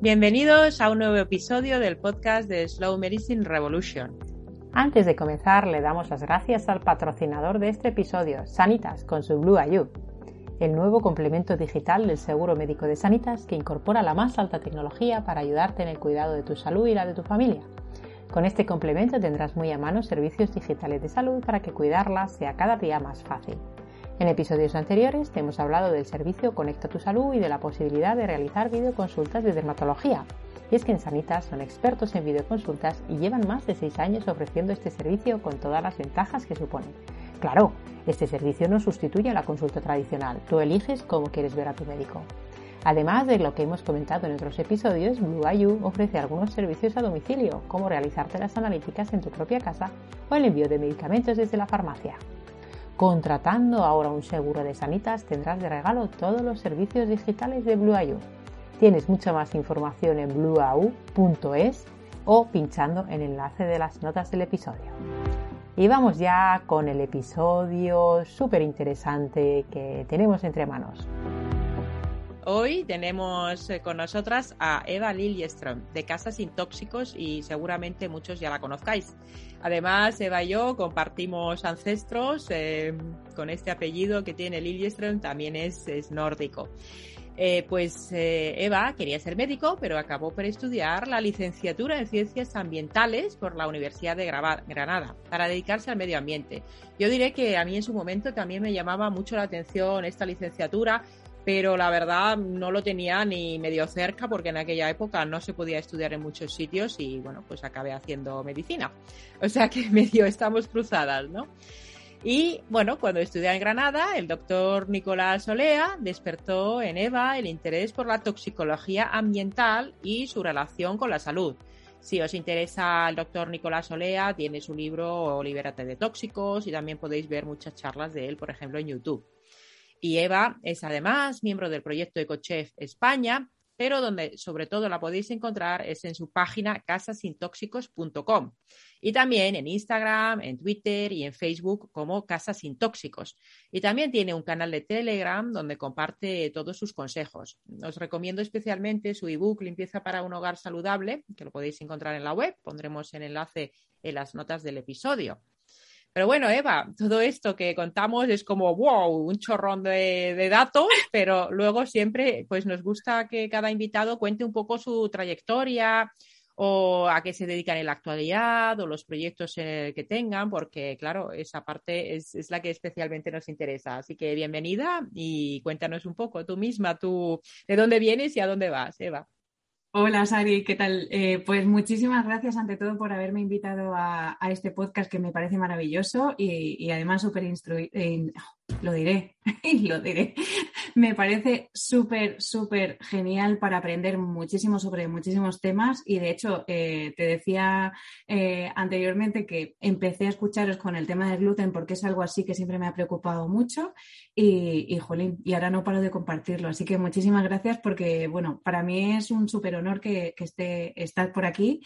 Bienvenidos a un nuevo episodio del podcast de Slow Medicine Revolution. Antes de comenzar, le damos las gracias al patrocinador de este episodio, Sanitas, con su Blue IU, el nuevo complemento digital del seguro médico de Sanitas que incorpora la más alta tecnología para ayudarte en el cuidado de tu salud y la de tu familia. Con este complemento tendrás muy a mano servicios digitales de salud para que cuidarla sea cada día más fácil. En episodios anteriores te hemos hablado del servicio Conecta tu Salud y de la posibilidad de realizar videoconsultas de dermatología. Y es que en Sanitas son expertos en videoconsultas y llevan más de 6 años ofreciendo este servicio con todas las ventajas que supone. Claro, este servicio no sustituye a la consulta tradicional, tú eliges cómo quieres ver a tu médico. Además de lo que hemos comentado en otros episodios, Blue IU ofrece algunos servicios a domicilio, como realizarte las analíticas en tu propia casa o el envío de medicamentos desde la farmacia. Contratando ahora un seguro de sanitas tendrás de regalo todos los servicios digitales de Blue IU. Tienes mucha más información en blueau.es o pinchando en el enlace de las notas del episodio. Y vamos ya con el episodio súper interesante que tenemos entre manos. Hoy tenemos eh, con nosotras a Eva Liljeström de Casas Sin Tóxicos y seguramente muchos ya la conozcáis. Además, Eva y yo compartimos ancestros eh, con este apellido que tiene Liljeström, también es, nórdico. Eh, pues Eva quería ser médico, pero acabó por estudiar la licenciatura en Ciencias Ambientales por la Universidad de Granada para dedicarse al medio ambiente. Yo diré que a mí en su momento también me llamaba mucho la atención esta licenciatura pero la verdad no lo tenía ni medio cerca porque en aquella época no se podía estudiar en muchos sitios y bueno, pues acabé haciendo medicina. O sea que medio estamos cruzadas, ¿no? Y bueno, cuando estudié en Granada, el doctor Nicolás Olea despertó en Eva el interés por la toxicología ambiental y su relación con la salud. Si os interesa el doctor Nicolás Olea, tiene su libro Libérate de tóxicos y también podéis ver muchas charlas de él, por ejemplo, en YouTube. Y Eva es además miembro del proyecto EcoChef España, pero donde sobre todo la podéis encontrar es en su página casasintóxicos.com y también en Instagram, en Twitter y en Facebook como Casa Sin Tóxicos. Y también tiene un canal de Telegram donde comparte todos sus consejos. Os recomiendo especialmente su ebook Limpieza para un hogar saludable, que lo podéis encontrar en la web. Pondremos el enlace en las notas del episodio. Pero bueno, Eva, todo esto que contamos es como, wow, un chorrón de, datos, pero luego siempre pues nos gusta que cada invitado cuente un poco su trayectoria o a qué se dedican en la actualidad o los proyectos que tengan, porque claro, esa parte es, es, la que especialmente nos interesa. Así que bienvenida y cuéntanos un poco tú misma, tú, de dónde vienes y a dónde vas, Eva. Hola Sari, ¿qué tal? Eh, pues muchísimas gracias ante todo por haberme invitado a, este podcast que me parece maravilloso y, además súper instruido. Lo diré, lo diré. Me parece súper, súper genial para aprender muchísimo sobre muchísimos temas y de hecho eh, te decía eh, anteriormente que empecé a escucharos con el tema del gluten porque es algo así que siempre me ha preocupado mucho y, y jolín, y ahora no paro de compartirlo. Así que muchísimas gracias porque, bueno, para mí es un súper honor que, que esté, estar por aquí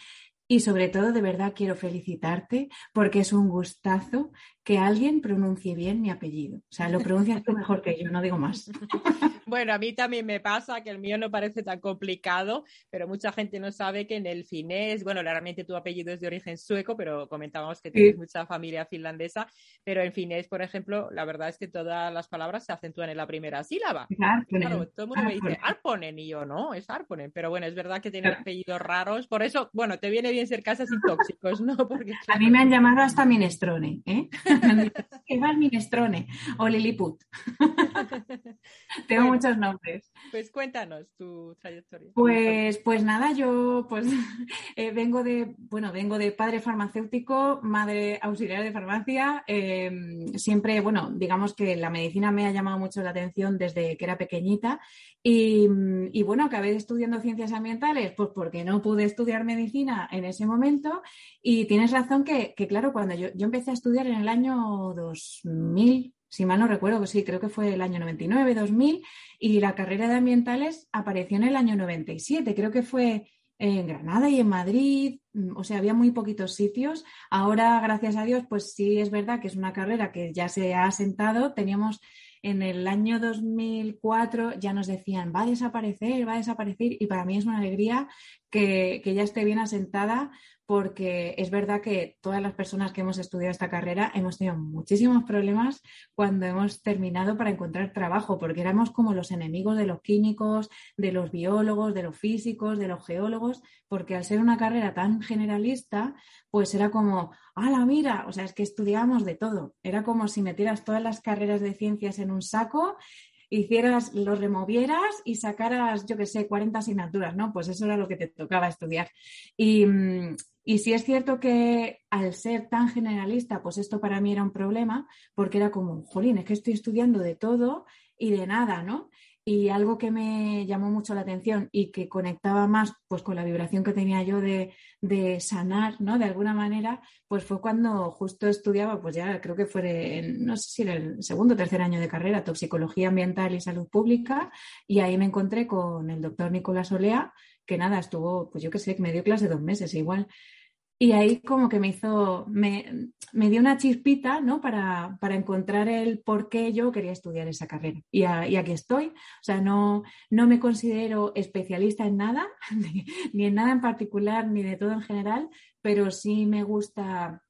y sobre todo, de verdad, quiero felicitarte porque es un gustazo que alguien pronuncie bien mi apellido. O sea, lo pronuncias tú mejor que yo, no digo más. Bueno, a mí también me pasa que el mío no parece tan complicado, pero mucha gente no sabe que en el finés, bueno, realmente tu apellido es de origen sueco, pero comentábamos que tienes mucha familia finlandesa, pero en finés, por ejemplo, la verdad es que todas las palabras se acentúan en la primera sílaba. Claro, todo el mundo me dice Arponen y yo no, es Arponen, pero bueno, es verdad que tiene apellidos raros, por eso, bueno, te viene bien ser casas y tóxicos, ¿no? Porque, A mí me han llamado hasta Minestrone, ¿eh? ¿Qué va Minestrone o Lilliput. Tengo muchos nombres. Pues cuéntanos tu trayectoria. Pues, pues nada, yo pues eh, vengo de, bueno, vengo de padre farmacéutico, madre auxiliar de farmacia. Em, siempre, bueno, digamos que la medicina me ha llamado mucho la atención desde que era pequeñita. Y, y bueno, acabé estudiando ciencias ambientales, pues porque no pude estudiar medicina en ese momento. Y tienes razón que, que claro, cuando yo, yo empecé a estudiar en el año 2000, si mal no recuerdo, sí, creo que fue el año 99, 2000, y la carrera de ambientales apareció en el año 97, creo que fue en Granada y en Madrid, mm, o sea, había muy poquitos sitios. Ahora, gracias a Dios, pues sí es verdad que es una carrera que ya se ha asentado. Teníamos en el año 2004, ya nos decían, va a desaparecer, va a desaparecer, y para mí es una alegría que, que ya esté bien asentada porque es verdad que todas las personas que hemos estudiado esta carrera hemos tenido muchísimos problemas cuando hemos terminado para encontrar trabajo, porque éramos como los enemigos de los químicos, de los biólogos, de los físicos, de los geólogos, porque al ser una carrera tan generalista, pues era como, la mira! O sea, es que estudiábamos de todo. Era como si metieras todas las carreras de ciencias en un saco hicieras, lo removieras y sacaras, yo qué sé, 40 asignaturas, ¿no? Pues eso era lo que te tocaba estudiar. Y, y es cierto que al ser tan generalista, pues esto para mí era un problema, porque era como, jolín, es que estoy estudiando de todo y de nada, ¿no? Y algo que me llamó mucho la atención y que conectaba más pues con la vibración que tenía yo de, de sanar, ¿no? De alguna manera, pues fue cuando justo estudiaba, pues ya creo que fue, en, no sé si era el segundo o tercer año de carrera, toxicología ambiental y salud pública, y ahí me encontré con el doctor Nicolás Olea, que nada, estuvo, pues yo qué sé, me dio clase dos meses igual. Y ahí como que me hizo, me, me dio una chispita, ¿no? Para, para, encontrar el por qué yo quería estudiar esa carrera. Y, aquí estoy. O sea, no, no, me considero especialista en nada, ni en nada en particular, ni de todo en general, pero sí me gusta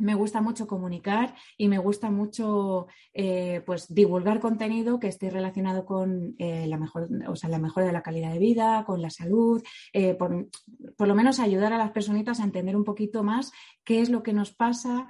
me gusta mucho comunicar y me gusta mucho eh, pues divulgar contenido que esté relacionado con eh, la mejor, o sea, la mejora de la calidad de vida, con la salud, eh, por, por, lo menos ayudar a las personitas a entender un poquito más qué es lo que nos pasa,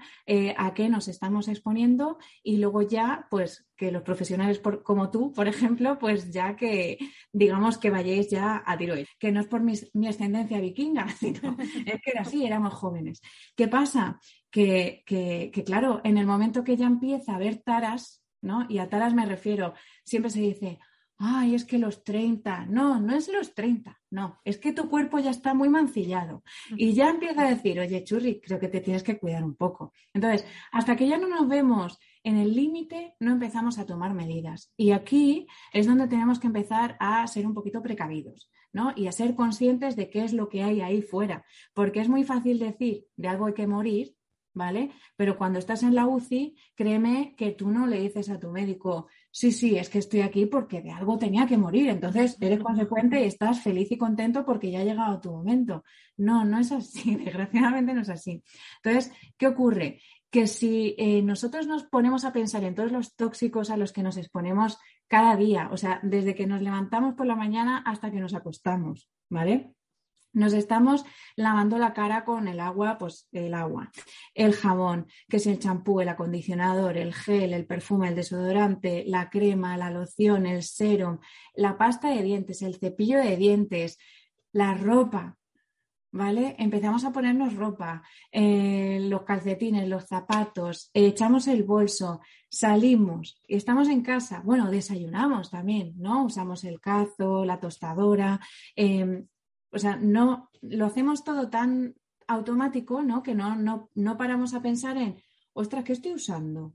a qué nos estamos exponiendo y luego ya, pues que los profesionales por, como tú, por ejemplo, pues ya que digamos que vayáis ya a tiro, que no es por mi, mi ascendencia vikinga, sino es que era así, éramos jóvenes. ¿Qué pasa? que, que, claro, en el momento que ya empieza a ver taras, ¿no? Y a taras me refiero, siempre se dice, ay, es que los 30, no, no es los 30, no, es que tu cuerpo ya está muy mancillado y ya empieza a decir, oye, churri, creo que te tienes que cuidar un poco. Entonces, hasta que ya no nos vemos en el límite, no empezamos a tomar medidas. Y aquí es donde tenemos que empezar a ser un poquito precavidos. ¿no? Y a ser conscientes de qué es lo que hay ahí fuera. Porque es muy fácil decir de algo hay que morir, ¿vale? Pero cuando estás en la UCI, créeme que tú no le dices a tu médico, sí, sí, es que estoy aquí porque de algo tenía que morir. Entonces eres consecuente y estás feliz y contento porque ya ha llegado tu momento. No, no es así, desgraciadamente no es así. Entonces, ¿qué ocurre? Que si eh, nosotros nos ponemos a pensar en todos los tóxicos a los que nos exponemos cada día, o sea, desde que nos levantamos por la mañana hasta que nos acostamos, ¿vale? Nos estamos lavando la cara con el agua, pues el agua, el jabón, que es el champú, el acondicionador, el gel, el perfume, el desodorante, la crema, la loción, el serum, la pasta de dientes, el cepillo de dientes, la ropa, ¿vale? Empezamos a ponernos ropa, eh, los calcetines, los zapatos, echamos el bolso, salimos y estamos en casa. Bueno, desayunamos también, ¿no? Usamos el cazo, la tostadora. Em, o sea, no lo hacemos todo tan automático, ¿no? Que no, no, no paramos a pensar en, ostras, ¿qué estoy usando?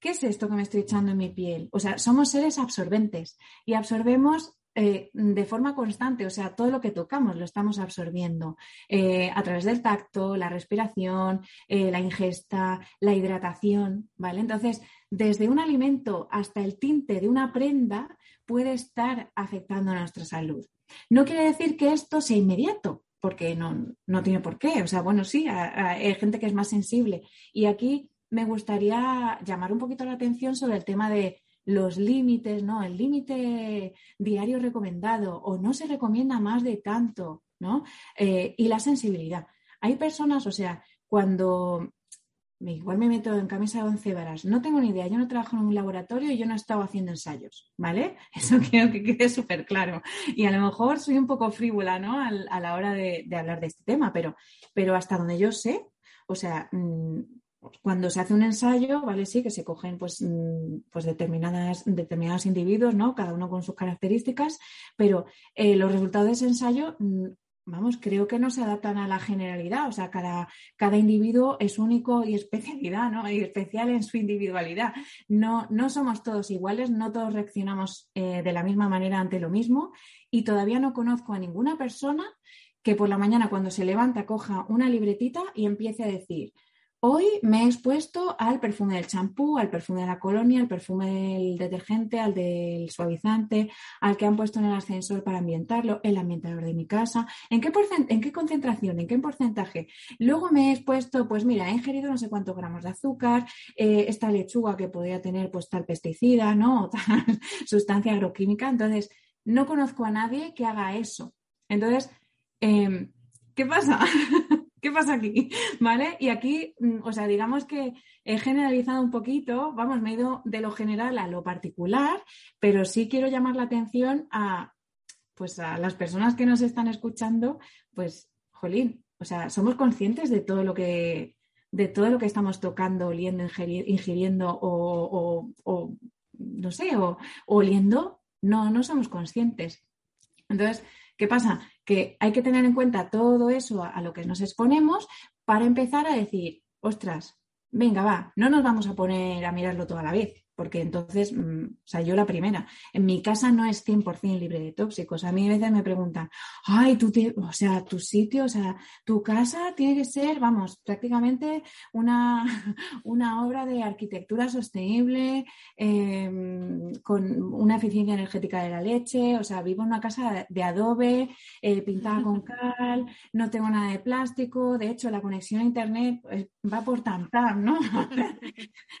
¿Qué es esto que me estoy echando en mi piel? O sea, somos seres absorbentes y absorbemos eh, de forma constante, o sea, todo lo que tocamos lo estamos absorbiendo eh, a través del tacto, la respiración, eh, la ingesta, la hidratación, ¿vale? Entonces, desde un alimento hasta el tinte de una prenda puede estar afectando a nuestra salud. No quiere decir que esto sea inmediato, porque no, no tiene por qué. O sea, bueno, sí, hay gente que es más sensible. Y aquí me gustaría llamar un poquito la atención sobre el tema de los límites, ¿no? El límite diario recomendado o no se recomienda más de tanto, ¿no? Eh, y la sensibilidad. Hay personas, o sea, cuando igual me meto en camisa de once varas. No tengo ni idea, yo no trabajo en un laboratorio y yo no he estado haciendo ensayos, ¿vale? Eso quiero que quede súper claro. Y a lo mejor soy un poco frívola, ¿no? a la hora de, hablar de este tema, pero, pero hasta donde yo sé, o sea, mm, cuando se hace un ensayo, ¿vale? Sí, que se cogen pues, mm, pues determinadas, determinados individuos, ¿no? Cada uno con sus características, pero eh, los resultados de ese ensayo mm, vamos, creo que no se adaptan a la generalidad. O sea, cada, cada individuo es único y especialidad, ¿no? Y especial en su individualidad. No, no somos todos iguales, no todos reaccionamos eh, de la misma manera ante lo mismo. Y todavía no conozco a ninguna persona que por la mañana cuando se levanta coja una libretita y empiece a decir, Hoy me he expuesto al perfume del champú, al perfume de la colonia, al perfume del detergente, al del suavizante, al que han puesto en el ascensor para ambientarlo, el ambientador de mi casa. ¿En qué, en qué concentración? ¿En qué porcentaje? Luego me he expuesto, pues mira, he ingerido no sé cuántos gramos de azúcar, eh, esta lechuga que podría tener pues tal pesticida, ¿no? O tal sustancia agroquímica. Entonces, no conozco a nadie que haga eso. Entonces, em, ¿qué pasa? ¿Qué pasa aquí? ¿Vale? Y aquí, mm, o sea, digamos que he generalizado un poquito, vamos, me he ido de lo general a lo particular, pero sí quiero llamar la atención a, pues a las personas que nos están escuchando, pues, jolín, o sea, somos conscientes de todo lo que, de todo lo que estamos tocando, oliendo, ingiriendo o, o no sé, o oliendo, no, no somos conscientes. Entonces, ¿qué pasa? Que hay que tener en cuenta todo eso a, lo que nos exponemos para empezar a decir, ostras, venga, va, no nos vamos a poner a mirarlo toda la vez porque entonces, mm, o sea, yo la primera, en mi casa no es 100% libre de tóxicos. A mí a veces me preguntan, ay, tú, o sea, tu sitio, o sea, tu casa tiene que ser, vamos, prácticamente una, una obra de arquitectura sostenible, em, con una eficiencia energética de la leche, o sea, vivo en una casa de adobe, eh, pintada con cal, no tengo nada de plástico, de hecho, la conexión a Internet pues, va por tantam, ¿no?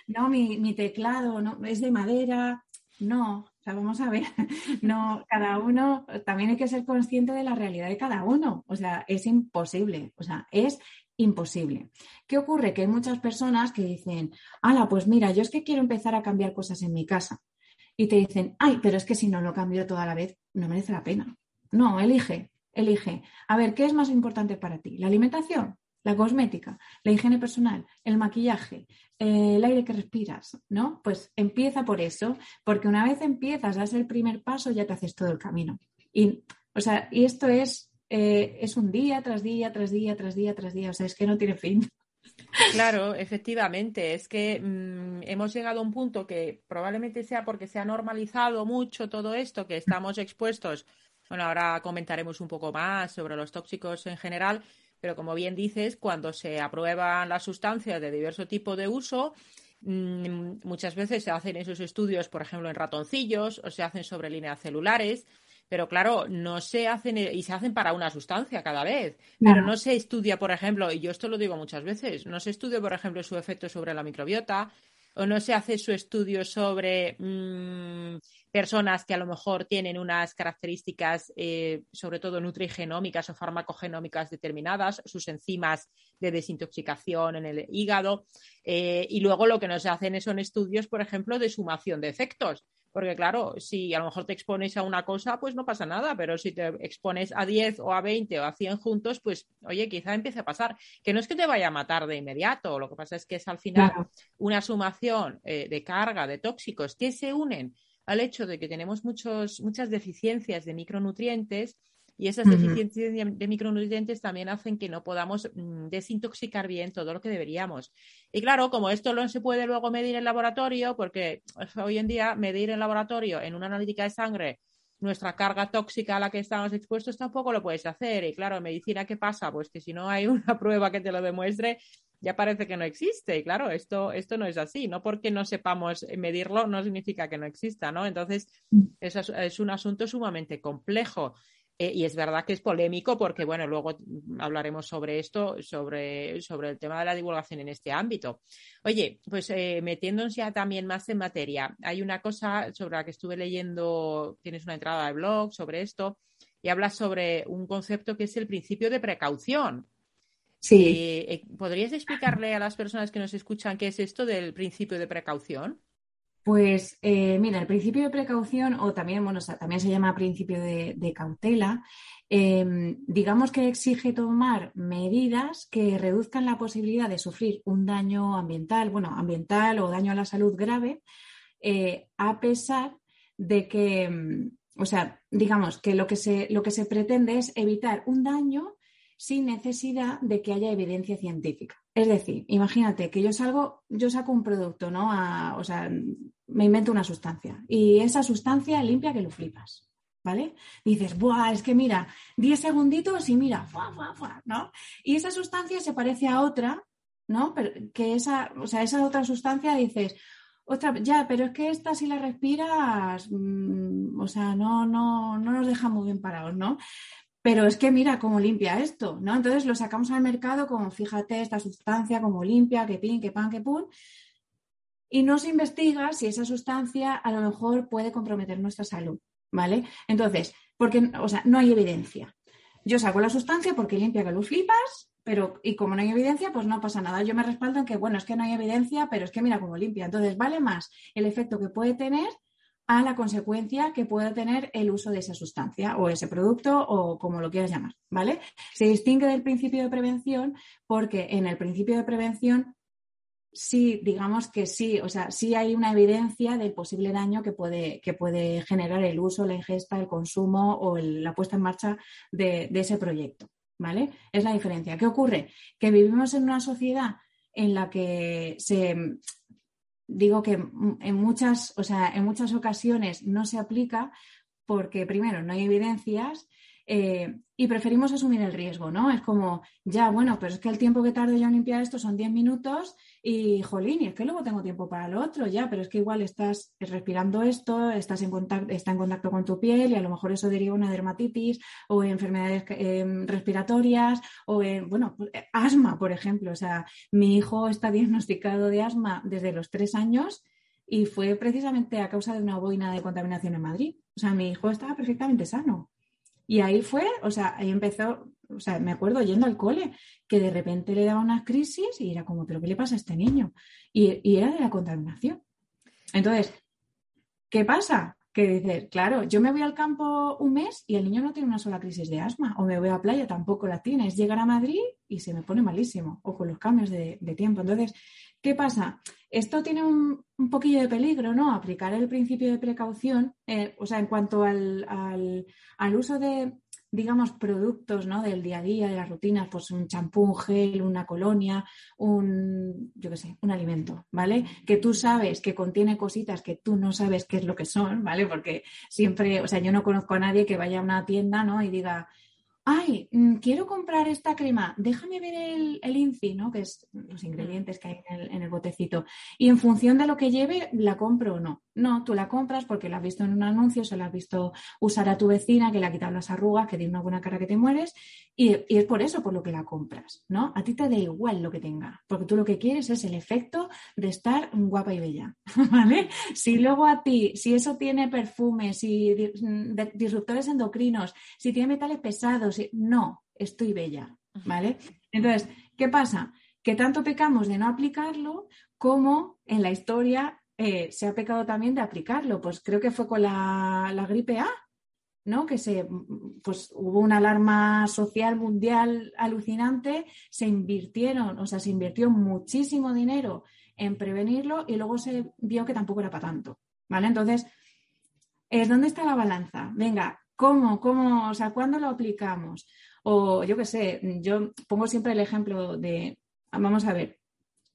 no, mi, mi teclado, ¿no? Es de madera, no, o sea, vamos a ver, no, cada uno, también hay que ser consciente de la realidad de cada uno, o sea, es imposible, o sea, es imposible. ¿Qué ocurre? Que hay muchas personas que dicen, ala, pues mira, yo es que quiero empezar a cambiar cosas en mi casa. Y te dicen, ay, pero es que si no lo cambio toda la vez, no merece la pena. No, elige, elige. A ver, ¿qué es más importante para ti? ¿La alimentación? La cosmética, la higiene personal, el maquillaje, eh, el aire que respiras, ¿no? Pues empieza por eso, porque una vez empiezas, das el primer paso, ya te haces todo el camino. Y, o sea, y esto es, eh, es un día tras día, tras día, tras día, tras día, o sea, es que no tiene fin. Claro, efectivamente, es que mm, hemos llegado a un punto que probablemente sea porque se ha normalizado mucho todo esto, que estamos expuestos. Bueno, ahora comentaremos un poco más sobre los tóxicos en general, pero como bien dices, cuando se aprueban las sustancias de diverso tipo de uso, mm, muchas veces se hacen esos estudios, por ejemplo, en ratoncillos o se hacen sobre líneas celulares. Pero claro, no se hacen y se hacen para una sustancia cada vez. Pero no se estudia, por ejemplo, y yo esto lo digo muchas veces, no se estudia, por ejemplo, su efecto sobre la microbiota, o no se hace su estudio sobre mm, personas que a lo mejor tienen unas características, eh, sobre todo nutrigenómicas o farmacogenómicas determinadas, sus enzimas de desintoxicación en el hígado. Eh, y luego lo que nos hacen son estudios, por ejemplo, de sumación de efectos. Porque claro, si a lo mejor te expones a una cosa, pues no pasa nada, pero si te expones a 10 o a 20 o a 100 juntos, pues oye, quizá empiece a pasar. Que no es que te vaya a matar de inmediato, lo que pasa es que es al final una sumación eh, de carga de tóxicos que se unen al hecho de que tenemos muchos, muchas deficiencias de micronutrientes y esas deficiencias de, micronutrientes también hacen que no podamos mm, desintoxicar bien todo lo que deberíamos. Y claro, como esto no se puede luego medir en laboratorio, porque hoy en día medir en laboratorio en una analítica de sangre nuestra carga tóxica a la que estamos expuestos tampoco lo puedes hacer. Y claro, en medicina, ¿qué pasa? Pues que si no hay una prueba que te lo demuestre, ya parece que no existe. Y claro, esto, esto no es así. No porque no sepamos medirlo, no significa que no exista, ¿no? Entonces, mm. eso es un asunto sumamente complejo. Eh, y es verdad que es polémico porque, bueno, luego hablaremos sobre esto, sobre, sobre el tema de la divulgación en este ámbito. Oye, pues eh, metiéndonos ya también más en materia, hay una cosa sobre la que estuve leyendo, tienes una entrada de blog sobre esto, y hablas sobre un concepto que es el principio de precaución. Sí. Eh, eh, ¿Podrías explicarle a las personas que nos escuchan qué es esto del principio de precaución? Pues eh, mira, el principio de precaución, o también, bueno, también se llama principio de, cautela, em, digamos que exige tomar medidas que reduzcan la posibilidad de sufrir un daño ambiental, bueno, ambiental o daño a la salud grave, eh, a pesar de que, em, o sea, digamos que lo que se, lo que se pretende es evitar un daño sin necesidad de que haya evidencia científica. Es decir, imagínate que yo salgo, yo saco un producto, ¿no? o sea, me invento una sustancia y esa sustancia limpia que lo flipas. ¿Vale? dices, ¡buah! Es que mira, 10 segunditos y mira, ¡fua, fua, fua! ¿no? Y esa sustancia se parece a otra, ¿no? Pero que esa, o sea, esa otra sustancia dices, otra, ya, pero es que esta si la respiras, mm, o sea, no, no, no nos deja muy bien parados, ¿no? Pero es que mira cómo limpia esto, ¿no? Entonces lo sacamos al mercado como, fíjate, esta sustancia como limpia, que pin, que pan, que pun, y no se investiga si esa sustancia a lo mejor puede comprometer nuestra salud, ¿vale? Entonces, porque, o sea, no hay evidencia. Yo saco la sustancia porque limpia que lo flipas, pero y como no hay evidencia, pues no pasa nada. Yo me respaldo en que, bueno, es que no hay evidencia, pero es que mira cómo limpia. Entonces, vale más el efecto que puede tener a la consecuencia que pueda tener el uso de esa sustancia o ese producto o como lo quieras llamar, ¿vale? Se distingue del principio de prevención porque en el principio de prevención sí, digamos que sí, o sea, sí hay una evidencia del posible daño que puede, que puede generar el uso, la ingesta, el consumo o la puesta en marcha de, de ese proyecto, ¿vale? Es la diferencia. ¿Qué ocurre? Que vivimos en una sociedad en la que se, digo que en muchas, o sea, en muchas ocasiones no se aplica porque, primero, no hay evidencias eh, y preferimos asumir el riesgo, ¿no? Es como, ya, bueno, pero es que el tiempo que tardo yo en limpiar esto son 10 minutos y, jolín, y es que luego tengo tiempo para lo otro, ya, pero es que igual estás respirando esto, estás en contacto, está en contacto con tu piel y a lo mejor eso deriva una dermatitis o enfermedades em, respiratorias o, bueno, pues, eh, asma, por ejemplo. O sea, mi hijo está diagnosticado de asma desde los tres años y fue precisamente a causa de una boina de contaminación en Madrid. O sea, mi hijo estaba perfectamente sano. Y ahí fue, o sea, ahí empezó, o sea, me acuerdo yendo al cole, que de repente le daba una crisis y era como, ¿pero qué le pasa a este niño? Y, y era de la contaminación. Entonces, ¿qué pasa? Que dices, claro, yo me voy al campo un mes y el niño no tiene una sola crisis de asma, o me voy a playa, tampoco la tiene, es llegar a Madrid y se me pone malísimo, o con los cambios de, tiempo. Entonces, ¿qué pasa? Esto tiene un, poquillo de peligro, ¿no? Aplicar el principio de precaución, eh, o sea, en cuanto al, al uso de, digamos, productos ¿no? del día a día, de las rutinas, pues un champú, un gel, una colonia, un, yo qué sé, un alimento, ¿vale? Que tú sabes que contiene cositas que tú no sabes qué es lo que son, ¿vale? Porque siempre, o sea, yo no conozco a nadie que vaya a una tienda, ¿no? Y diga, ay, mm, quiero comprar esta crema, déjame ver el, el INCI, ¿no? Que es los ingredientes que hay en el, botecito. Y en función de lo que lleve, la compro o no. No, tú la compras porque la has visto en un anuncio, se la has visto usar a tu vecina, que le ha quitado las arrugas, que tiene una buena cara que te mueres, y, es por eso por lo que la compras, ¿no? A ti te da igual lo que tenga, porque tú lo que quieres es el efecto de estar guapa y bella, ¿vale? Si luego a ti, si eso tiene perfumes, si disruptores endocrinos, si tiene metales pesados, no, estoy bella, ¿vale? Entonces, ¿qué pasa? Que tanto pecamos de no aplicarlo como en la historia eh, se ha pecado también de aplicarlo. Pues creo que fue con la, gripe A, ¿no? Que se, pues hubo una alarma social mundial alucinante, se invirtieron, o sea, se invirtió muchísimo dinero en prevenirlo y luego se vio que tampoco era para tanto, ¿vale? Entonces, es ¿dónde está la balanza? Venga, ¿Cómo? ¿Cómo? O sea, ¿cuándo lo aplicamos? O yo qué sé, yo pongo siempre el ejemplo de, vamos a ver,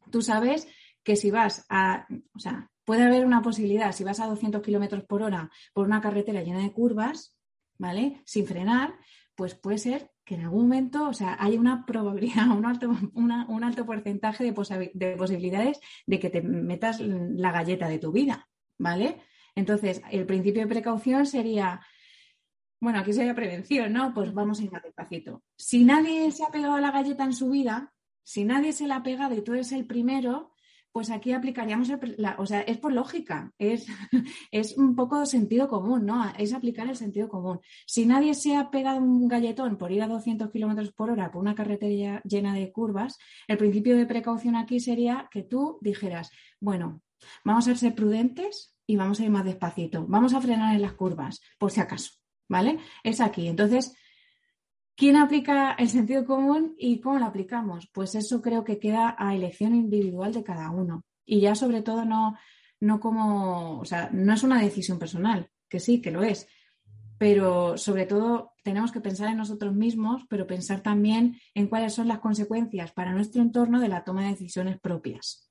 tú sabes que si vas a, o sea, puede haber una posibilidad, si vas a 200 kilómetros por hora por una carretera llena de curvas, ¿vale? Sin frenar, pues puede ser que en algún momento, o sea, hay una probabilidad, un alto, un alto porcentaje de, de posibilidades de que te metas la galleta de tu vida, ¿vale? Entonces, el principio de precaución sería, bueno, aquí sería prevención, ¿no? Pues vamos a ir más despacito. Si nadie se ha pegado la galleta en su vida, si nadie se la ha pegado y tú eres el primero, pues aquí aplicaríamos, o sea, es por lógica, es, es un poco sentido común, ¿no? Es aplicar el sentido común. Si nadie se ha pegado un galletón por ir a 200 kilómetros por hora por una carretera llena de curvas, el principio de precaución aquí sería que tú dijeras, bueno, vamos a ser prudentes y vamos a ir más despacito, vamos a frenar en las curvas, por si acaso, ¿vale? Es aquí. Entonces, ¿Quién aplica el sentido común y cómo lo aplicamos? Pues eso creo que queda a elección individual de cada uno. Y ya sobre todo no, no como, o sea, no es una decisión personal, que sí, que lo es, pero sobre todo tenemos que pensar en nosotros mismos, pero pensar también en cuáles son las consecuencias para nuestro entorno de la toma de decisiones propias.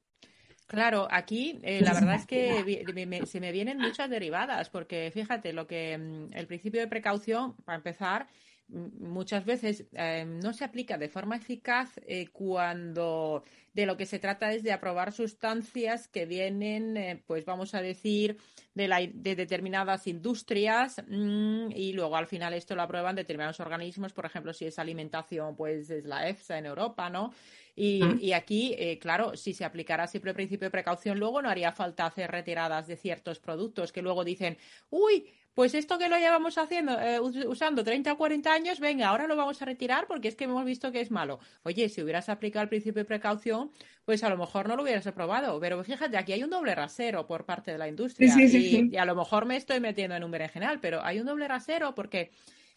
Claro, aquí eh, la verdad es que se me vienen muchas derivadas, porque fíjate, lo que mm, el principio de precaución, para empezar, muchas veces eh, no se aplica de forma eficaz eh, cuando de lo que se trata es de aprobar sustancias que vienen, eh, pues vamos a decir, de, la, de determinadas industrias mm, y luego al final esto lo aprueban determinados organismos, por ejemplo, si es alimentación, pues es la EFSA en Europa, ¿no? Y, y aquí, claro, si se aplicara siempre el principio de precaución, luego no haría falta hacer retiradas de ciertos productos que luego dicen, uy, pues esto que lo llevamos haciendo, eh, usando 30 o 40 años, venga, ahora lo vamos a retirar porque es que hemos visto que es malo. Oye, si hubieras aplicado el principio de precaución, pues a lo mejor no lo hubieras aprobado. Pero fíjate, aquí hay un doble rasero por parte de la industria. y, a lo mejor me estoy metiendo en un berenjenal, pero hay un doble rasero porque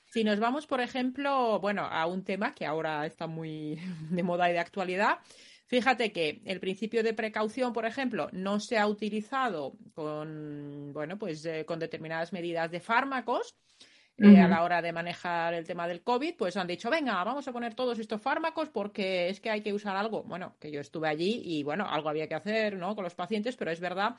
si nos vamos, por ejemplo, bueno, a un tema que ahora está muy de moda y de actualidad, Fíjate que el principio de precaución, por ejemplo, no se ha utilizado con, bueno, pues eh, con determinadas medidas de fármacos. Eh, a la hora de manejar el tema del COVID, pues han dicho, venga, vamos a poner todos estos fármacos porque es que hay que usar algo. Bueno, que yo estuve allí y bueno, algo había que hacer, ¿no? Con los pacientes, pero es verdad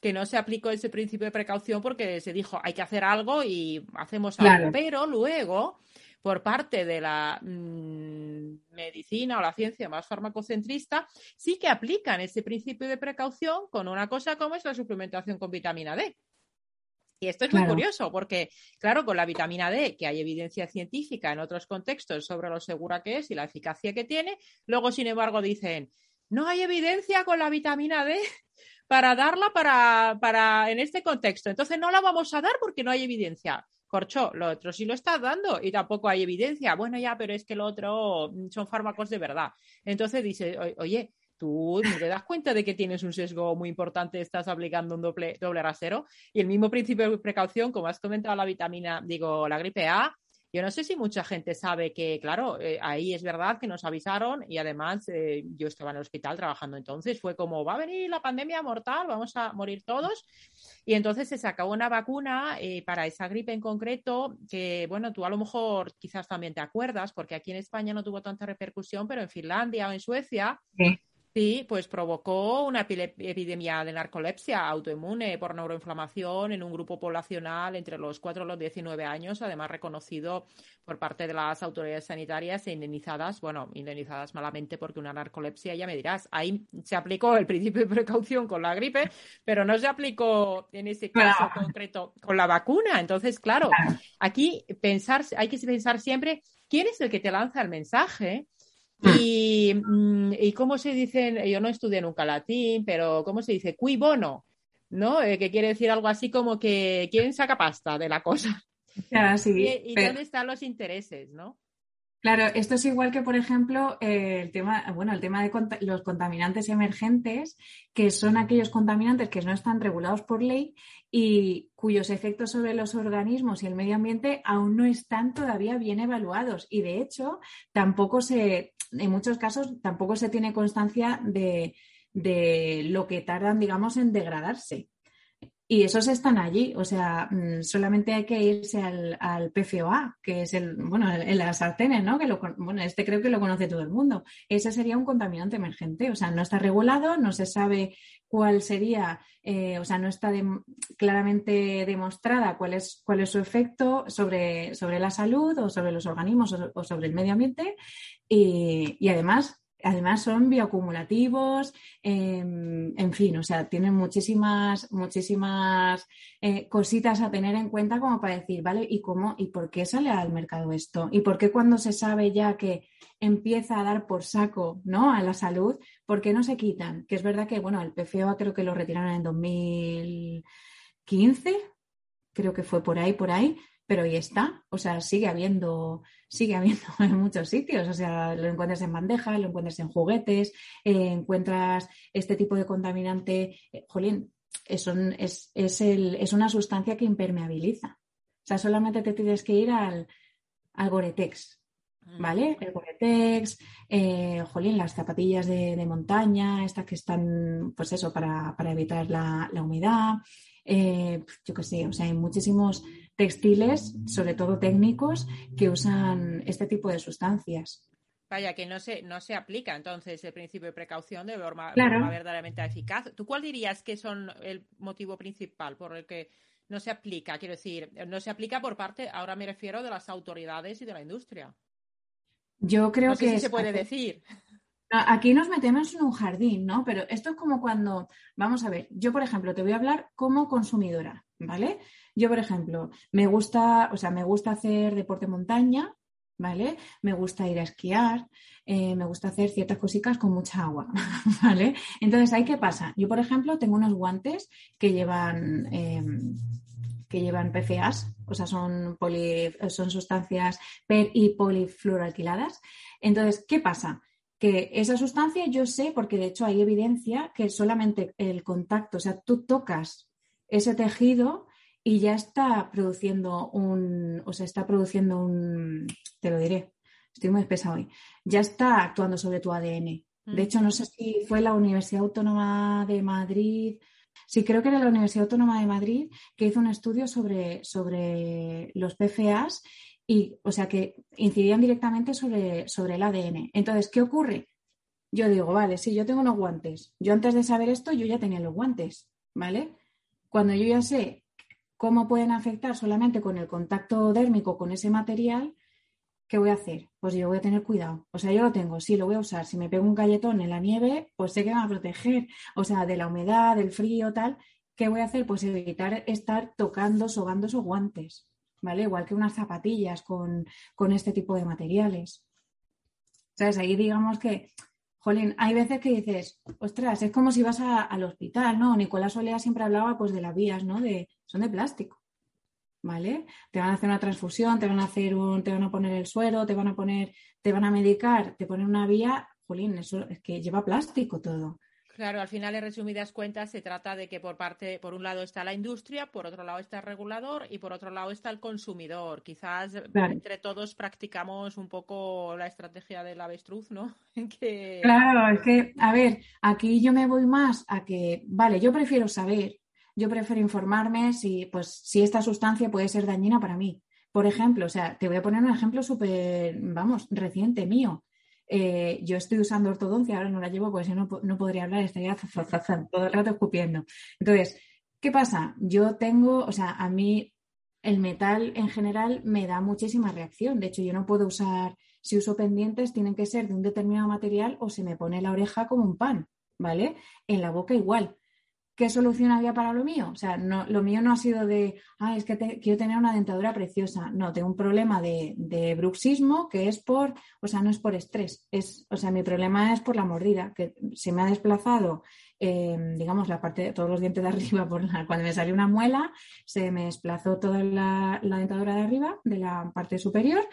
que no se aplicó ese principio de precaución porque se dijo, hay que hacer algo y hacemos algo. Pero luego por parte de la mm, medicina o la ciencia más farmacocentrista, sí que aplican ese principio de precaución con una cosa como es la suplementación con vitamina D. Y esto es muy curioso porque, claro, con la vitamina D, que hay evidencia científica en otros contextos sobre lo segura que es y la eficacia que tiene, luego, sin embargo, dicen, no hay evidencia con la vitamina D para darla para, para en este contexto. Entonces no la vamos a dar porque no hay evidencia. Corcho, lo otro sí lo está dando y tampoco hay evidencia. Bueno, ya, pero es que lo otro son fármacos de verdad. Entonces dice, oye, tú te das cuenta de que tienes un sesgo muy importante, estás aplicando un doble, doble rasero. Y el mismo principio de precaución, como has comentado la vitamina, digo, la gripe A, yo no sé si mucha gente sabe que, claro, eh, ahí es verdad que nos avisaron y además eh, yo estaba en el hospital trabajando entonces, fue como, va a venir la pandemia mortal, vamos a morir todos. Y entonces se sacó una vacuna eh, para esa gripe en concreto, que, bueno, tú a lo mejor quizás también te acuerdas, porque aquí en España no tuvo tanta repercusión, pero en Finlandia o en Suecia. Sí, pues provocó una epidemia de narcolepsia autoinmune por neuroinflamación en un grupo poblacional entre los 4 y los 19 años, además reconocido por parte de las autoridades sanitarias e indemnizadas, bueno, indemnizadas malamente porque una narcolepsia, ya me dirás, ahí se aplicó el principio de precaución con la gripe, pero no se aplicó en ese caso concreto con la vacuna. Entonces, claro, aquí pensar, hay que pensar siempre quién es el que te lanza el mensaje. Y, mm, y cómo se dice, yo no estudié nunca latín, pero ¿cómo se dice? Cui bono, ¿no? Eh, que quiere decir algo así como que quién saca pasta de la cosa. y, dónde están los intereses, ¿no? Claro, esto es igual que, por ejemplo, eh, el tema, bueno, el tema de los contaminantes emergentes, que son aquellos contaminantes que no están regulados por ley y cuyos efectos sobre los organismos y el medio ambiente aún no están todavía bien evaluados. Y de hecho, tampoco se, en muchos casos, tampoco se tiene constancia de, de lo que tardan, digamos, en degradarse. Y esos están allí, o sea, mm, solamente hay que irse al, al PFOA, que es el, bueno, en las sartenes, ¿no? Que lo, bueno, este creo que lo conoce todo el mundo. Ese sería un contaminante emergente, o sea, no está regulado, no se sabe cuál sería, eh, o sea, no está claramente demostrada cuál es, cuál es su efecto sobre, sobre la salud o sobre los organismos o, sobre el medio ambiente. Y, y además, además son bioacumulativos, em, en fin, o sea, tienen muchísimas, muchísimas eh, cositas a tener en cuenta como para decir, ¿vale? ¿Y cómo y por qué sale al mercado esto? ¿Y por qué cuando se sabe ya que empieza a dar por saco, ¿no? A la salud, ¿por qué no se quitan? Que es verdad que, bueno, el PFOA creo que lo retiraron en 2015, creo que fue por ahí, por ahí, pero ahí está, o sea, sigue habiendo, sigue habiendo en muchos sitios, o sea, lo encuentras en bandejas, lo encuentras en juguetes, eh, encuentras este tipo de contaminante, eh, jolín, es, es, el, es, una sustancia que impermeabiliza. O sea, solamente te tienes que ir al, al Goretex, mm. ¿vale? El Goretex, eh, jolín, las zapatillas de, montaña, estas que están, pues eso, para, evitar la, humedad. yo qué sé, o sea, hay muchísimos textiles, sobre todo técnicos, que usan este tipo de sustancias. Vaya, que no se, no se aplica entonces el principio de precaución de forma, verdaderamente eficaz. ¿Tú cuál dirías que son el motivo principal por el que no se aplica? Quiero decir, no se aplica por parte, ahora me refiero de las autoridades y de la industria. Yo creo que. se puede decir. Aquí nos metemos en un jardín, ¿no? Pero esto es como cuando, vamos a ver, yo por ejemplo te voy a hablar como consumidora, ¿vale? Yo, por ejemplo, me gusta, o sea, me gusta hacer deporte montaña, ¿vale? Me gusta ir a esquiar, eh, me gusta hacer ciertas cositas con mucha agua, ¿vale? Entonces, ¿ahí qué pasa? Yo, por ejemplo, tengo unos guantes que llevan, em, que llevan PFAs, o sea, son, son sustancias PER y polifluoroalquiladas. Entonces, ¿qué pasa? Que esa sustancia yo sé, porque de hecho hay evidencia que solamente el contacto, o sea, tú tocas ese tejido y ya está produciendo un, o sea, está produciendo un, te lo diré, estoy muy espesa hoy, ya está actuando sobre tu ADN. De mm. hecho, no sé si fue la Universidad Autónoma de Madrid, sí creo que era la Universidad Autónoma de Madrid que hizo un estudio sobre, sobre los PFAs y, o sea, que incidían directamente sobre, sobre el ADN. Entonces, ¿qué ocurre? Yo digo, vale, sí, yo tengo unos guantes. Yo antes de saber esto, yo ya tenía los guantes, ¿vale? Cuando yo ya sé cómo pueden afectar solamente con el contacto dérmico con ese material, ¿qué voy a hacer? Pues yo voy a tener cuidado. O sea, yo lo tengo, sí, lo voy a usar. Si me pego un galletón en la nieve, pues sé que me va a proteger. O sea, de la humedad, del frío, tal. ¿Qué voy a hacer? Pues evitar estar tocando, sobando esos guantes. ¿Vale? Igual que unas zapatillas con, este tipo de materiales. ¿Sabes? Ahí digamos que Jolín, hay veces que dices, ostras, es como si vas al hospital, ¿no? Nicolás Olea siempre hablaba pues de las vías, ¿no? De, son de plástico, ¿vale? Te van a hacer una transfusión, te van a hacer un, te van a poner el suero, te van a poner, te van a medicar, te ponen una vía, Jolín, eso es que lleva plástico todo. Claro, al final, en resumidas cuentas, se trata de que por parte, por un lado está la industria, por otro lado está el regulador y por otro lado está el consumidor. Quizás entre todos practicamos un poco la estrategia del avestruz, ¿no? Claro, es que, a ver, aquí yo me voy más a que, vale, yo prefiero saber, yo prefiero informarme si, pues, si esta sustancia puede ser dañina para mí. Por ejemplo, o sea, te voy a poner un ejemplo súper, vamos, reciente mío. Eh, yo estoy usando ortodoncia, ahora no la llevo porque si no, no podría hablar, estaría todo el rato escupiendo. Entonces, ¿qué pasa? Yo tengo, o sea, a mí el metal en general me da muchísima reacción. De hecho, yo no puedo usar, si uso pendientes, tienen que ser de un determinado material o se me pone la oreja como un pan, ¿vale? En la boca igual. ¿Qué solución había para lo mío? O sea, no, lo mío no ha sido de, ah, es que quiero tener una dentadura preciosa. No, tengo un problema de, bruxismo que es por, o sea, no es por estrés. Es, o sea, mi problema es por la mordida, que se me ha desplazado, eh, digamos, la parte de todos los dientes de arriba, cuando me salió una muela, se me desplazó toda la, la dentadura de arriba, de la parte superior.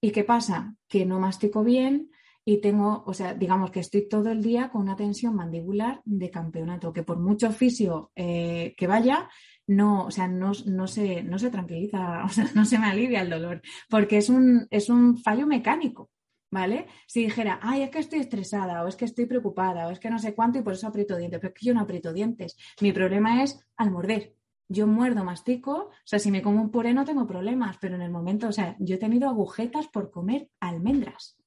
¿Y qué pasa? Que no mastico bien, y tengo, o sea, digamos que estoy todo el día con una tensión mandibular de campeonato, que por mucho fisio eh, que vaya, no, o sea, no, no, se, no se tranquiliza, o sea, no se me alivia el dolor, porque es un, es un fallo mecánico. ¿Vale? Si dijera, ay, es que estoy estresada, o es que estoy preocupada, o es que no sé cuánto y por eso aprieto dientes, pero es que yo no aprieto dientes. Mi problema es al morder. Yo muerdo, mastico, o sea, si me como un puré no tengo problemas, pero en el momento, o sea, yo he tenido agujetas por comer almendras.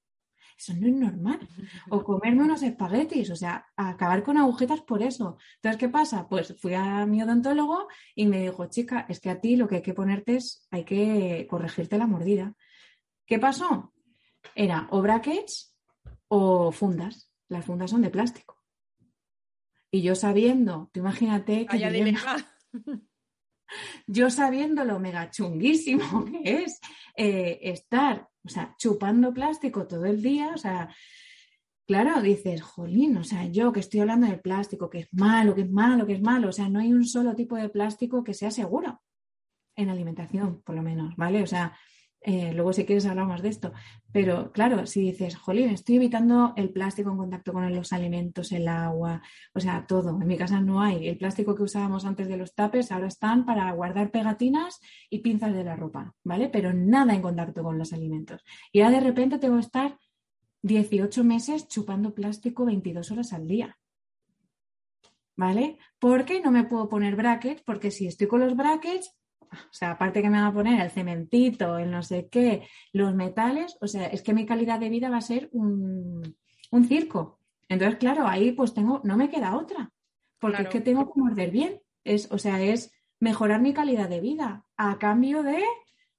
Eso no es normal. O comerme unos espaguetis, o sea, acabar con agujetas por eso. Entonces, ¿qué pasa? Pues fui a mi odontólogo y me dijo, chica, es que a ti lo que hay que ponerte es, hay que corregirte la mordida. ¿Qué pasó? Era o brackets o fundas. Las fundas son de plástico. Y yo sabiendo, tú imagínate que yo, sabiendo lo mega chunguísimo que es eh, estar, o sea, chupando plástico todo el día, o sea, claro, dices, jolín, o sea, yo que estoy hablando del plástico, que es malo, que es malo, que es malo, o sea, no hay un solo tipo de plástico que sea seguro en alimentación, por lo menos, ¿vale? O sea, eh, luego si quieres hablamos de esto, pero claro, si dices, jolín, estoy evitando el plástico en contacto con los alimentos, el agua, o sea, todo. En mi casa no hay. El plástico que usábamos antes de los tapes ahora están para guardar pegatinas y pinzas de la ropa, ¿vale? Pero nada en contacto con los alimentos. Y ahora de repente tengo que estar 18 meses chupando plástico 22 horas al día. ¿Vale? Porque no me puedo poner brackets, porque si estoy con los brackets, o sea, aparte que me van a poner el cementito, el no sé qué, los metales, o sea, es que mi calidad de vida va a ser un, circo. Entonces, claro, ahí pues tengo, no me queda otra, porque es que tengo que morder bien. Es, o sea, es mejorar mi calidad de vida a cambio de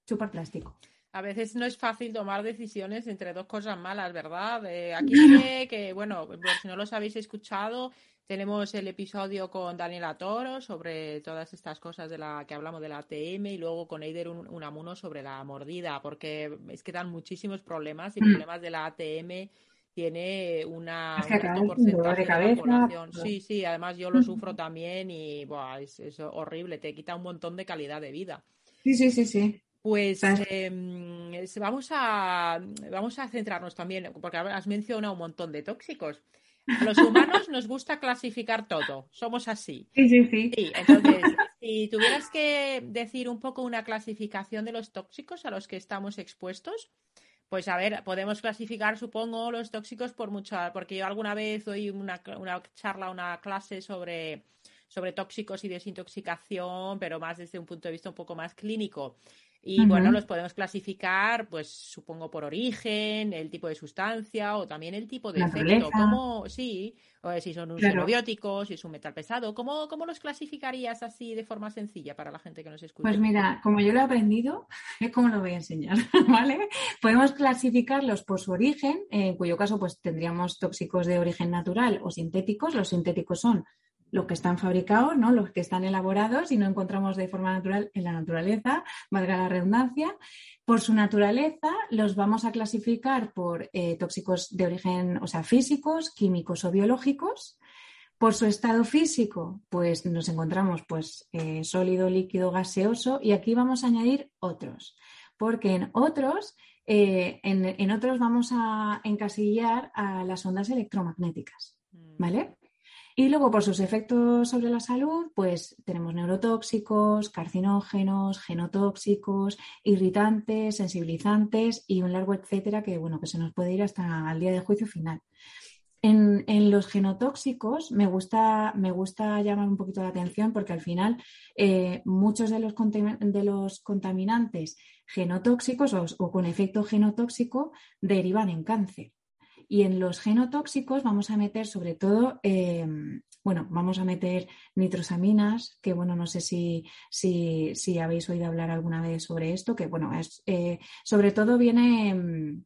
chupar plástico. A veces no es fácil tomar decisiones entre dos cosas malas, ¿verdad? aquí que, bueno, si no los habéis escuchado, tenemos el episodio con Daniela Toro sobre todas estas cosas de la que hablamos de la ATM y luego con Eider Unamuno sobre la mordida, porque es que dan muchísimos problemas y mm. problemas de la ATM tiene una, un porcentaje de, cabeza, la población. Sí, sí, además yo lo sufro también y es, horrible, te quita un montón de calidad de vida. Sí, sí, sí, sí. Pues em, vamos, a, vamos a centrarnos también, porque has mencionado un montón de tóxicos. A los humanos nos gusta clasificar todo, somos así. Sí, sí, sí. entonces, si tuvieras que decir un poco una clasificación de los tóxicos a los que estamos expuestos, pues a ver, podemos clasificar, supongo, los tóxicos por mucha, porque yo alguna vez doy una, una charla, una clase sobre, sobre tóxicos y desintoxicación, pero más desde un punto de vista un poco más clínico. Y bueno, los podemos clasificar, pues supongo por origen, el tipo de sustancia o también el tipo de efecto. ¿Cómo, sí, o si son un claro. si es un metal pesado, ¿cómo, ¿cómo los clasificarías así de forma sencilla para la gente que nos escucha? Pues mira, como yo lo he aprendido, es como lo voy a enseñar, ¿vale? Podemos clasificarlos por su origen, en cuyo caso pues tendríamos tóxicos de origen natural o sintéticos. Los sintéticos son los que están fabricados, ¿no? los que están elaborados y no encontramos de forma natural en la naturaleza, valga la redundancia. Por su naturaleza, los vamos a clasificar por eh, tóxicos de origen, o sea, físicos, químicos o biológicos. Por su estado físico, pues nos encontramos pues, eh, sólido, líquido, gaseoso y aquí vamos a añadir otros, porque en otros, eh, en otros vamos a encasillar a las ondas electromagnéticas, mm. ¿vale? Y luego, por sus efectos sobre la salud, pues tenemos neurotóxicos, carcinógenos, genotóxicos, irritantes, sensibilizantes y un largo etcétera que, bueno, que se nos puede ir hasta el día de juicio final. En, los genotóxicos me gusta, me gusta llamar un poquito la atención porque al final eh, muchos de los, de los contaminantes genotóxicos o, con efecto genotóxico derivan en cáncer. Y en los genotóxicos vamos a meter sobre todo, em, bueno, vamos a meter nitrosaminas, que bueno, no sé si, si, habéis oído hablar alguna vez sobre esto, que bueno, es, eh, sobre todo viene em,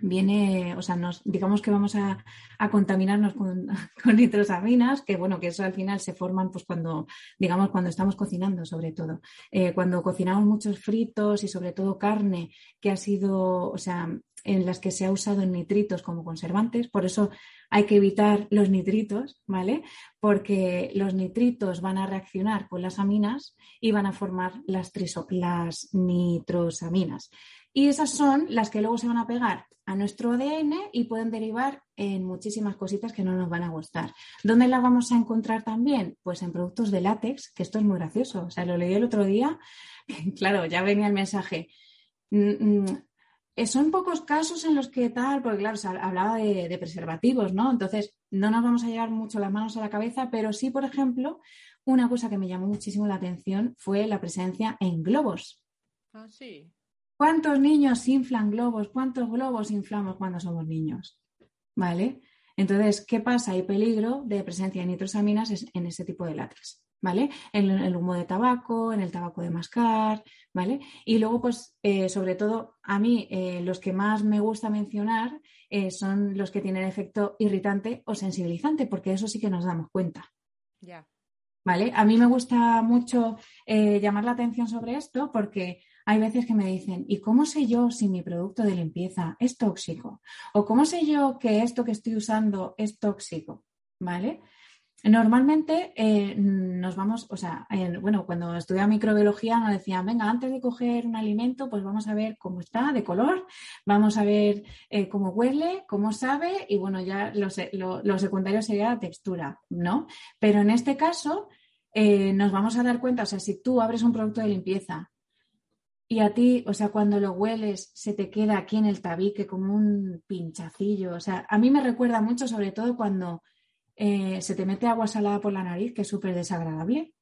viene, o sea, nos, digamos que vamos a, contaminarnos con, nitrosaminas, que bueno, que eso al final se forman pues cuando, digamos, cuando estamos cocinando sobre todo. Eh, cuando cocinamos muchos fritos y sobre todo carne que ha sido, o sea, en las que se ha usado nitritos como conservantes, por eso hay que evitar los nitritos, ¿vale? Porque los nitritos van a reaccionar con las aminas y van a formar las, las nitrosaminas. Y esas son las que luego se van a pegar a nuestro ADN y pueden derivar en muchísimas cositas que no nos van a gustar. ¿Dónde las vamos a encontrar también? Pues en productos de látex, que esto es muy gracioso. O sea, lo leí el otro día, claro, ya venía el mensaje. Eh, son pocos casos en los que tal, porque claro, se hablaba de, de, preservativos, ¿no? Entonces, no nos vamos a llevar mucho las manos a la cabeza, pero sí, por ejemplo, una cosa que me llamó muchísimo la atención fue la presencia en globos. Ah, sí. ¿Cuántos niños inflan globos? ¿Cuántos globos inflamos cuando somos niños? ¿Vale? Entonces, ¿qué pasa? Hay peligro de presencia de nitrosaminas en ese tipo de látex. ¿Vale? En el humo de tabaco, en el tabaco de mascar, ¿vale? Y luego, pues, eh, sobre todo, a mí eh, los que más me gusta mencionar eh, son los que tienen efecto irritante o sensibilizante, porque eso sí que nos damos cuenta. Ya. ¿Vale? A mí me gusta mucho llamar la atención sobre esto porque hay veces que me dicen, ¿y cómo sé yo si mi producto de limpieza es tóxico? ¿O cómo sé yo que esto que estoy usando es tóxico? ¿Vale? Normalmente eh, nos vamos, o sea, bueno, cuando estudiaba microbiología nos decían, venga, antes de coger un alimento, pues vamos a ver cómo está de color, vamos a ver eh, cómo huele, cómo sabe, y bueno, ya lo, lo, secundario sería la textura, ¿no? Pero en este caso eh, nos vamos a dar cuenta, o sea, si tú abres un producto de limpieza y a ti, o sea, cuando lo hueles, se te queda aquí en el tabique como un pinchacillo, o sea, a mí me recuerda mucho, sobre todo cuando eh, se te mete agua salada por la nariz, que es súper desagradable.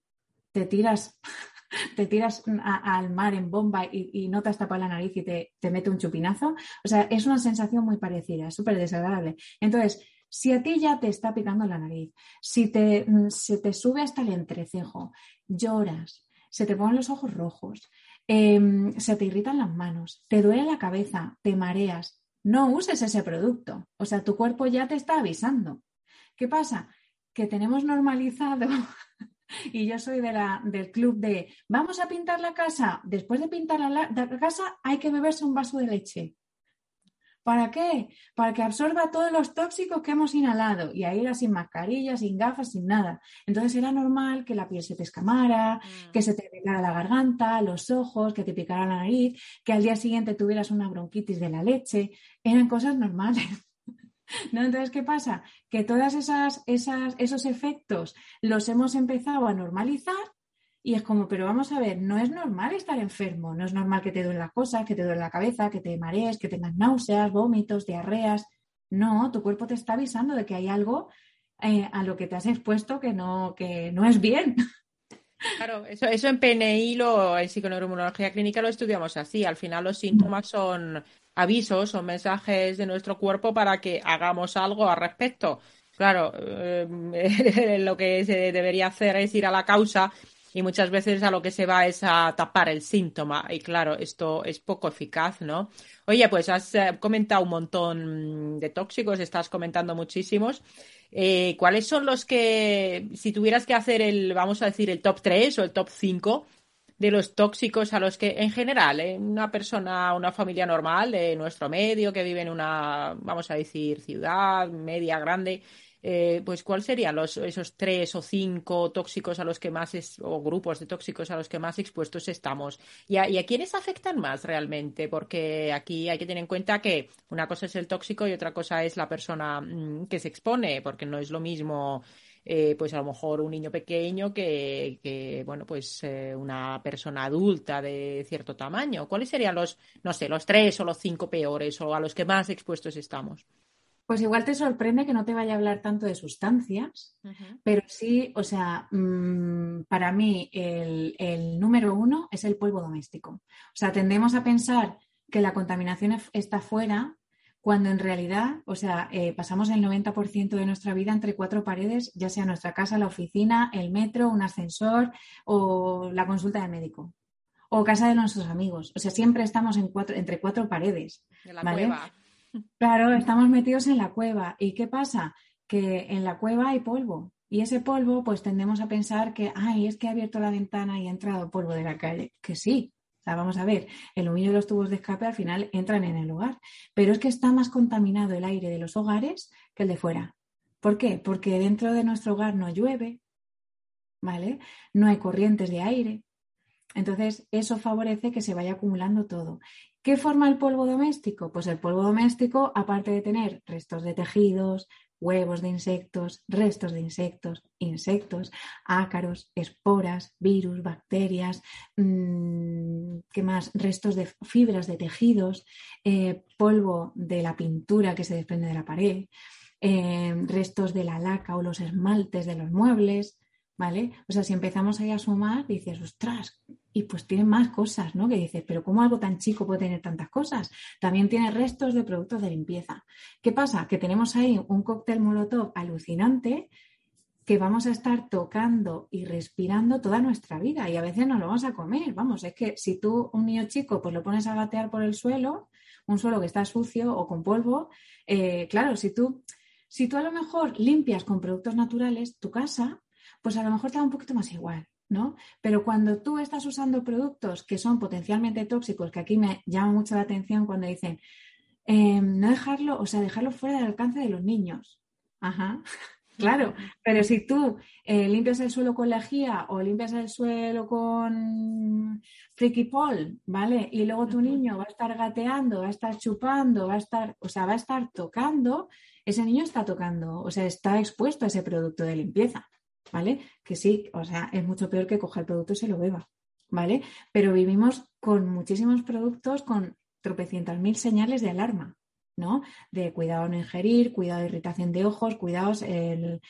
Te tiras, te tiras al mar en bomba y, no te has tapado la nariz y te, mete un chupinazo. O sea, es una sensación muy parecida, súper desagradable. Entonces, si a ti ya te está picando la nariz, si te, mm, se te sube hasta el entrecejo, lloras, se te ponen los ojos rojos, em, se te irritan las manos, te duele la cabeza, te mareas, no uses ese producto. O sea, tu cuerpo ya te está avisando. ¿Qué pasa? Que tenemos normalizado, y yo soy de la, del club de, vamos a pintar la casa, después de pintar la, casa hay que beberse un vaso de leche. ¿Para qué? Para que absorba todos los tóxicos que hemos inhalado. Y ahí era sin mascarilla, sin gafas, sin nada. Entonces era normal que la piel se te escamara, mm. que se te picara la garganta, los ojos, que te picara la nariz, que al día siguiente tuvieras una bronquitis de la leche. Eran cosas normales. ¿No? Entonces, ¿qué pasa? Que todos esas, esas, esos efectos los hemos empezado a normalizar y es como, pero vamos a ver, no es normal estar enfermo, no es normal que te duele las cosas, que te duele la cabeza, que te marees, que tengas náuseas, vómitos, diarreas. No, tu cuerpo te está avisando de que hay algo eh, a lo que te has expuesto que no, que no es bien. Claro, eso, eso en PNI, lo, en psiconeuroinmunología clínica, lo estudiamos así. Al final los síntomas son avisos o mensajes de nuestro cuerpo para que hagamos algo al respecto. Claro, eh, lo que se debería hacer es ir a la causa y muchas veces a lo que se va es a tapar el síntoma. Y claro, esto es poco eficaz, ¿no? Oye, pues has eh, comentado un montón de tóxicos, estás comentando muchísimos. Eh, ¿Cuáles son los que, si tuvieras que hacer el, vamos a decir, el top 3 o el top 5, de los tóxicos a los que, en general, ¿eh? una persona, una familia normal de nuestro medio que vive en una, vamos a decir, ciudad media, grande, eh, pues ¿cuáles serían los, esos tres o cinco tóxicos a los que más, es, o grupos de tóxicos a los que más expuestos estamos? ¿Y a, ¿Y a quiénes afectan más realmente? Porque aquí hay que tener en cuenta que una cosa es el tóxico y otra cosa es la persona mm, que se expone, porque no es lo mismo eh, pues a lo mejor un niño pequeño que, bueno, pues eh, una persona adulta de cierto tamaño. ¿Cuáles serían los, no sé, los tres o los cinco peores o a los que más expuestos estamos? Pues igual te sorprende que no te vaya a hablar tanto de sustancias, pero sí, o sea, mm, para mí el, el, número uno es el polvo doméstico. O sea, tendemos a pensar que la contaminación está fuera cuando en realidad, o sea, eh, pasamos el 90% de nuestra vida entre cuatro paredes, ya sea nuestra casa, la oficina, el metro, un ascensor o la consulta de médico o casa de nuestros amigos. O sea, siempre estamos en cuatro, entre cuatro paredes. En la cueva. Claro, estamos metidos en la cueva. ¿Y qué pasa? Que en la cueva hay polvo. Y ese polvo, pues tendemos a pensar que, ay, es que he abierto la ventana y ha entrado polvo de la calle. Que sí, vamos a ver, el humo de los tubos de escape al final entran en el hogar, pero es que está más contaminado el aire de los hogares que el de fuera. ¿Por qué? Porque dentro de nuestro hogar no llueve, ¿vale? No hay corrientes de aire. Entonces, eso favorece que se vaya acumulando todo. ¿Qué forma el polvo doméstico? Pues el polvo doméstico, aparte de tener restos de tejidos, huevos de insectos, restos de insectos, insectos, ácaros, esporas, virus, bacterias, mm, ¿qué más? Restos de fibras de tejidos, eh, polvo de la pintura que se desprende de la pared, eh, restos de la laca o los esmaltes de los muebles, ¿vale? O sea, si empezamos ahí a sumar, dices, ostras, y pues tiene más cosas, ¿no? Que dices, pero ¿cómo algo tan chico puede tener tantas cosas? También tiene restos de productos de limpieza. ¿Qué pasa? Que tenemos ahí un cóctel molotov alucinante que vamos a estar tocando y respirando toda nuestra vida y a veces no lo vamos a comer. Vamos, es que si tú, un niño chico, pues lo pones a gatear por el suelo, un suelo que está sucio o con polvo, eh, claro, si tú, si tú a lo mejor limpias con productos naturales tu casa, pues a lo mejor te da un poquito más igual. ¿No? Pero cuando tú estás usando productos que son potencialmente tóxicos, que aquí me llama mucho la atención cuando dicen em, no dejarlo, o sea, dejarlo fuera del alcance de los niños. Ajá. Claro, pero si tú eh, limpias el suelo con lejía o limpias el suelo con freaky pol, ¿vale? Y luego tu niño va a estar gateando, va a estar chupando, va a estar, o sea, va a estar tocando, ese niño está tocando, o sea, está expuesto a ese producto de limpieza, ¿vale? Que sí, o sea, es mucho peor que coja el producto y se lo beba, ¿vale? Pero vivimos con muchísimos productos con tropecientas mil señales de alarma, ¿no? De cuidado no ingerir, cuidado de irritación de ojos, cuidados el,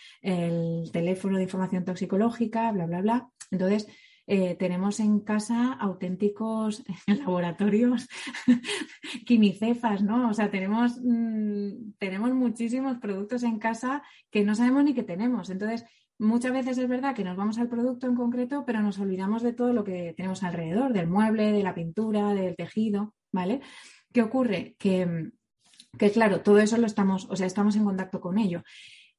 teléfono de información toxicológica, bla, bla, bla. Entonces, eh, tenemos en casa auténticos laboratorios quimicefas, ¿no? O sea, tenemos, mm, tenemos muchísimos productos en casa que no sabemos ni que tenemos. Entonces, muchas veces es verdad que nos vamos al producto en concreto, pero nos olvidamos de todo lo que tenemos alrededor, del mueble, de la pintura, del tejido, ¿vale? ¿Qué ocurre? Que que claro, todo eso lo estamos, o sea, estamos en contacto con ello.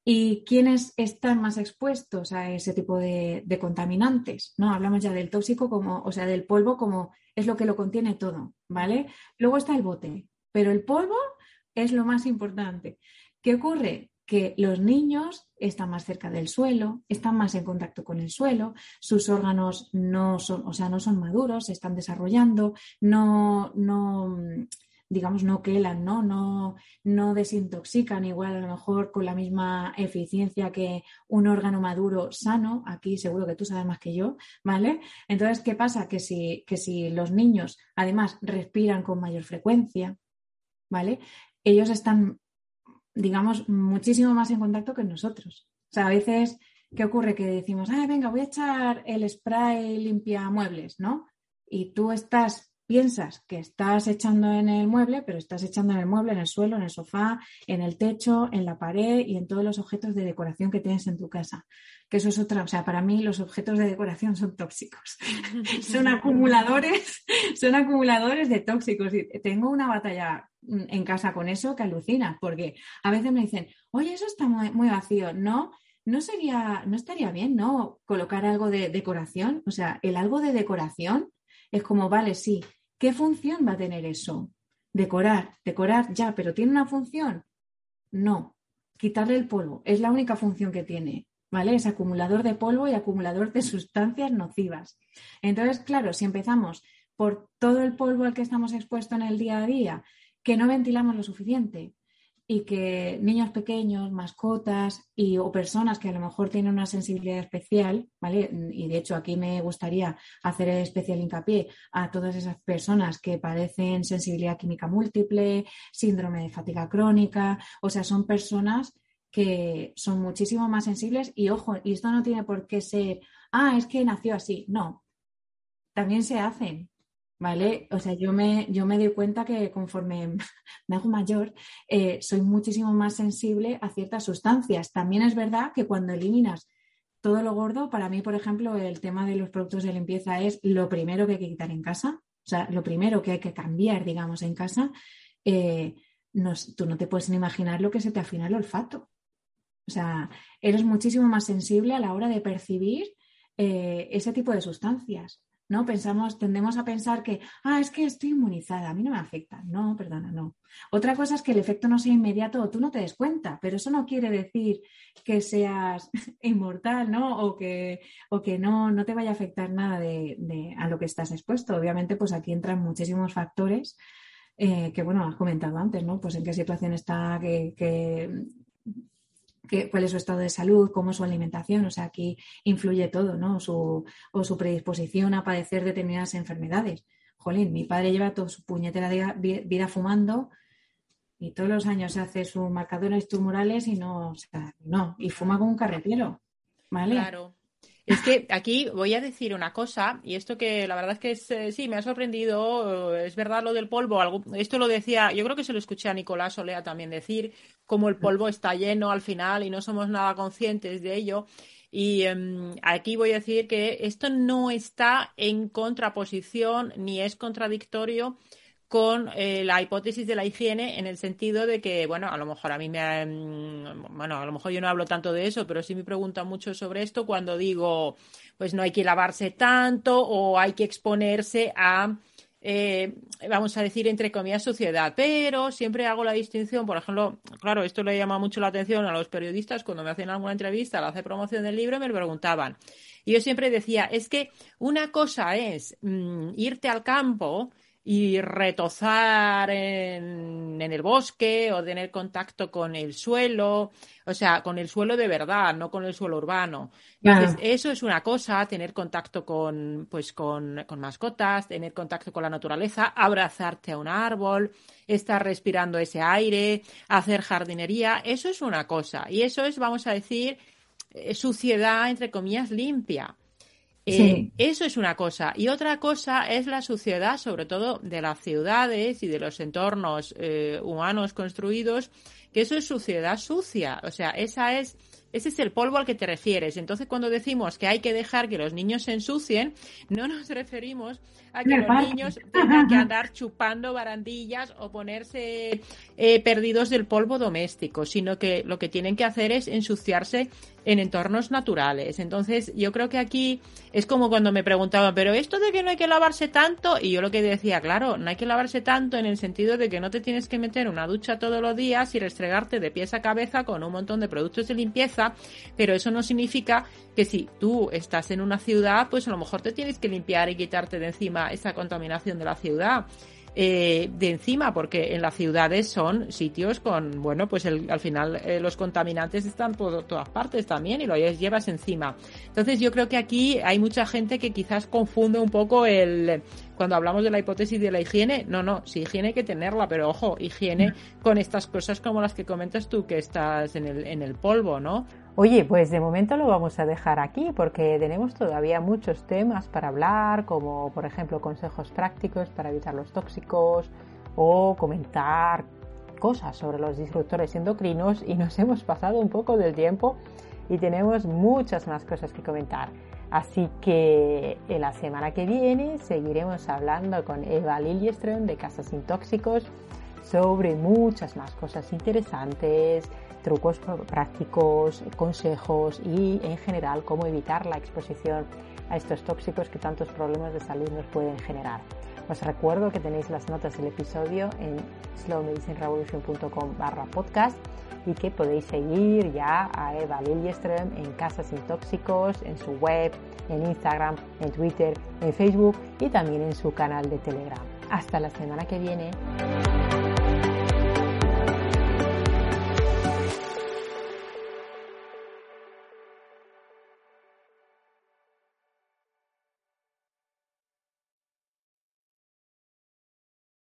¿Y quiénes están más expuestos a ese tipo de, contaminantes? ¿no? Hablamos ya del tóxico como, o sea, del polvo como es lo que lo contiene todo, ¿vale? Luego está el bote, pero el polvo es lo más importante. ¿Qué ocurre? Que los niños están más cerca del suelo, están más en contacto con el suelo, sus órganos no son, o sea, no son maduros, se están desarrollando, no, no, digamos, no quelan, ¿no? No, no desintoxican igual a lo mejor con la misma eficiencia que un órgano maduro sano. Aquí seguro que tú sabes más que yo, ¿vale? Entonces, ¿qué pasa? Que si, que si los niños además respiran con mayor frecuencia, ¿vale? Ellos están, digamos, muchísimo más en contacto que nosotros. O sea, a veces, ¿qué ocurre? Que decimos, ah, venga, voy a echar el spray limpia muebles, ¿no? Y tú estás piensas que estás echando en el mueble, pero estás echando en el mueble, en el suelo, en el sofá, en el techo, en la pared y en todos los objetos de decoración que tienes en tu casa. Que eso es otra, o sea, para mí los objetos de decoración son tóxicos. son acumuladores, son acumuladores de tóxicos. Y tengo una batalla en casa con eso que alucina, porque a veces me dicen, oye, eso está muy, muy vacío. No, no sería, no estaría bien, ¿no? Colocar algo de decoración. O sea, el algo de decoración es como, vale, sí, ¿Qué función va a tener eso? Decorar, decorar ya, pero ¿tiene una función? No, quitarle el polvo, es la única función que tiene, ¿vale? Es acumulador de polvo y acumulador de sustancias nocivas. Entonces, claro, si empezamos por todo el polvo al que estamos expuestos en el día a día, que no ventilamos lo suficiente, y que niños pequeños, mascotas y, o personas que a lo mejor tienen una sensibilidad especial, ¿vale? Y de hecho aquí me gustaría hacer especial hincapié a todas esas personas que padecen sensibilidad química múltiple, síndrome de fatiga crónica, o sea, son personas que son muchísimo más sensibles y ojo, y esto no tiene por qué ser, ah, es que nació así, no, también se hacen, ¿vale? O sea, yo me, yo me doy cuenta que conforme me hago mayor, eh, soy muchísimo más sensible a ciertas sustancias. También es verdad que cuando eliminas todo lo gordo, para mí, por ejemplo, el tema de los productos de limpieza es lo primero que hay que quitar en casa, o sea, lo primero que hay que cambiar, digamos, en casa. Eh, tú no te puedes ni imaginar lo que se te afina el olfato. O sea, eres muchísimo más sensible a la hora de percibir eh, ese tipo de sustancias. ¿No? Pensamos, tendemos a pensar que, ah, es que estoy inmunizada, a mí no me afecta. No, perdona, no. Otra cosa es que el efecto no sea inmediato o tú no te des cuenta, pero eso no quiere decir que seas inmortal, ¿no? O que, o que no, no te vaya a afectar nada de, a lo que estás expuesto. Obviamente, pues aquí entran muchísimos factores eh, que, bueno, has comentado antes, ¿no? Pues en qué situación está, que, cuál es su estado de salud, cómo es su alimentación, o sea, aquí influye todo, ¿no? Su, o su predisposición a padecer determinadas enfermedades. Jolín, mi padre lleva toda su puñetera vida fumando y todos los años hace sus marcadores tumorales y no, o sea, no, y fuma como un carretero, ¿vale? Claro. Es que aquí voy a decir una cosa, y esto que la verdad es que es, eh, sí, me ha sorprendido, es verdad lo del polvo, esto lo decía, yo creo que se lo escuché a Nicolás Olea también decir, cómo el polvo está lleno al final y no somos nada conscientes de ello. Y em, aquí voy a decir que esto no está en contraposición ni es contradictorio con eh, la hipótesis de la higiene en el sentido de que, bueno, a lo mejor a mí me, mm, bueno, a lo mejor yo no hablo tanto de eso, pero sí me preguntan mucho sobre esto cuando digo, pues no hay que lavarse tanto o hay que exponerse a, eh, vamos a decir, entre comillas, suciedad. Pero siempre hago la distinción, por ejemplo, claro, esto le llama mucho la atención a los periodistas cuando me hacen alguna entrevista, al hacer promoción del libro, me lo preguntaban. Y yo siempre decía, es que una cosa es mm, irte al campo, y retozar en, el bosque o tener contacto con el suelo, o sea, con el suelo de verdad, no con el suelo urbano. Entonces, eso es una cosa, tener contacto con, pues, con, con, mascotas, tener contacto con la naturaleza, abrazarte a un árbol, estar respirando ese aire, hacer jardinería, eso es una cosa. Y eso es, vamos a decir, eh, suciedad, entre comillas, limpia. Eh, eso es una cosa. Y otra cosa es la suciedad, sobre todo de las ciudades y de los entornos eh, humanos construidos, que eso es suciedad sucia. O sea, esa es ese es el polvo al que te refieres. Entonces, cuando decimos que hay que dejar que los niños se ensucien, no nos referimos a que los niños tengan que andar chupando barandillas o ponerse eh, perdidos del polvo doméstico, sino que lo que tienen que hacer es ensuciarse en entornos naturales. Entonces, yo creo que aquí es como cuando me preguntaban, pero esto de que no hay que lavarse tanto, y yo lo que decía, claro, no hay que lavarse tanto en el sentido de que no te tienes que meter una ducha todos los días y restregarte de pies a cabeza con un montón de productos de limpieza, pero eso no significa que si tú estás en una ciudad, pues a lo mejor te tienes que limpiar y quitarte de encima esa contaminación de la ciudad. Eh, de encima, porque en las ciudades son sitios con, bueno, pues al final eh, los contaminantes están por todas partes también y lo llevas encima. Entonces yo creo que aquí hay mucha gente que quizás confunde un poco el, cuando hablamos de la hipótesis de la higiene, no, no, sí, higiene hay que tenerla, pero ojo, higiene mm. con estas cosas como las que comentas tú, que estás en el, en el polvo, ¿no? Oye, pues de momento lo vamos a dejar aquí porque tenemos todavía muchos temas para hablar, como por ejemplo consejos prácticos para evitar los tóxicos o comentar cosas sobre los disruptores endocrinos y nos hemos pasado un poco del tiempo y tenemos muchas más cosas que comentar. Así que en la semana que viene seguiremos hablando con Eva Liljeström de Casas Sin Tóxicos sobre muchas más cosas interesantes trucos prácticos, consejos y en general cómo evitar la exposición a estos tóxicos que tantos problemas de salud nos pueden generar. Os recuerdo que tenéis las notas del episodio en slowmedicinerevolution.com barra podcast y que podéis seguir ya a Eva Liljeström en Casas Sin Tóxicos, en su web, en Instagram, en Twitter, en Facebook y también en su canal de Telegram. Hasta la semana que viene.